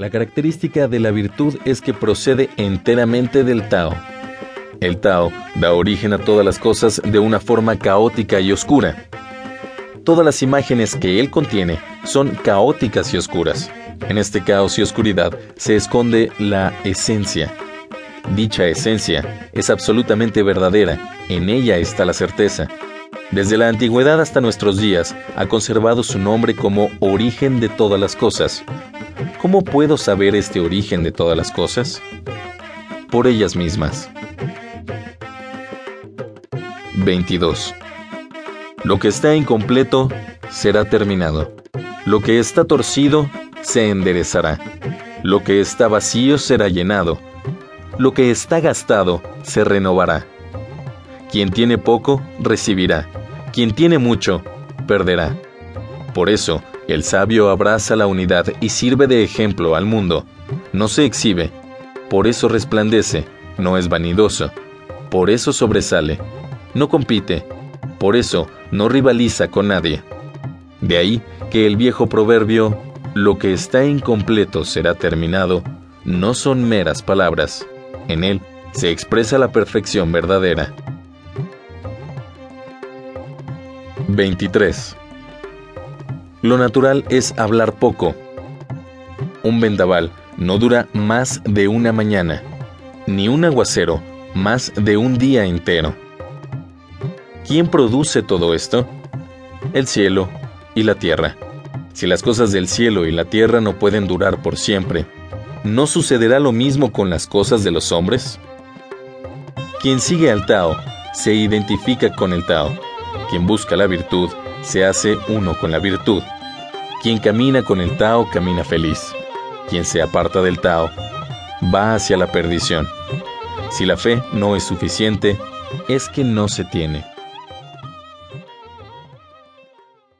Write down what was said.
La característica de la virtud es que procede enteramente del Tao. El Tao da origen a todas las cosas de una forma caótica y oscura. Todas las imágenes que él contiene son caóticas y oscuras. En este caos y oscuridad se esconde la esencia. Dicha esencia es absolutamente verdadera, en ella está la certeza. Desde la antigüedad hasta nuestros días ha conservado su nombre como origen de todas las cosas. ¿Cómo puedo saber este origen de todas las cosas? Por ellas mismas. 22. Lo que está incompleto será terminado. Lo que está torcido se enderezará. Lo que está vacío será llenado. Lo que está gastado se renovará. Quien tiene poco, recibirá. Quien tiene mucho, perderá. Por eso, el sabio abraza la unidad y sirve de ejemplo al mundo. No se exhibe, por eso resplandece, no es vanidoso, por eso sobresale, no compite, por eso no rivaliza con nadie. De ahí que el viejo proverbio, lo que está incompleto será terminado, no son meras palabras. En él se expresa la perfección verdadera. 23. Lo natural es hablar poco. Un vendaval no dura más de una mañana, ni un aguacero más de un día entero. ¿Quién produce todo esto? El cielo y la tierra. Si las cosas del cielo y la tierra no pueden durar por siempre, ¿no sucederá lo mismo con las cosas de los hombres? Quien sigue al Tao se identifica con el Tao quien busca la virtud se hace uno con la virtud. Quien camina con el Tao camina feliz. Quien se aparta del Tao va hacia la perdición. Si la fe no es suficiente, es que no se tiene.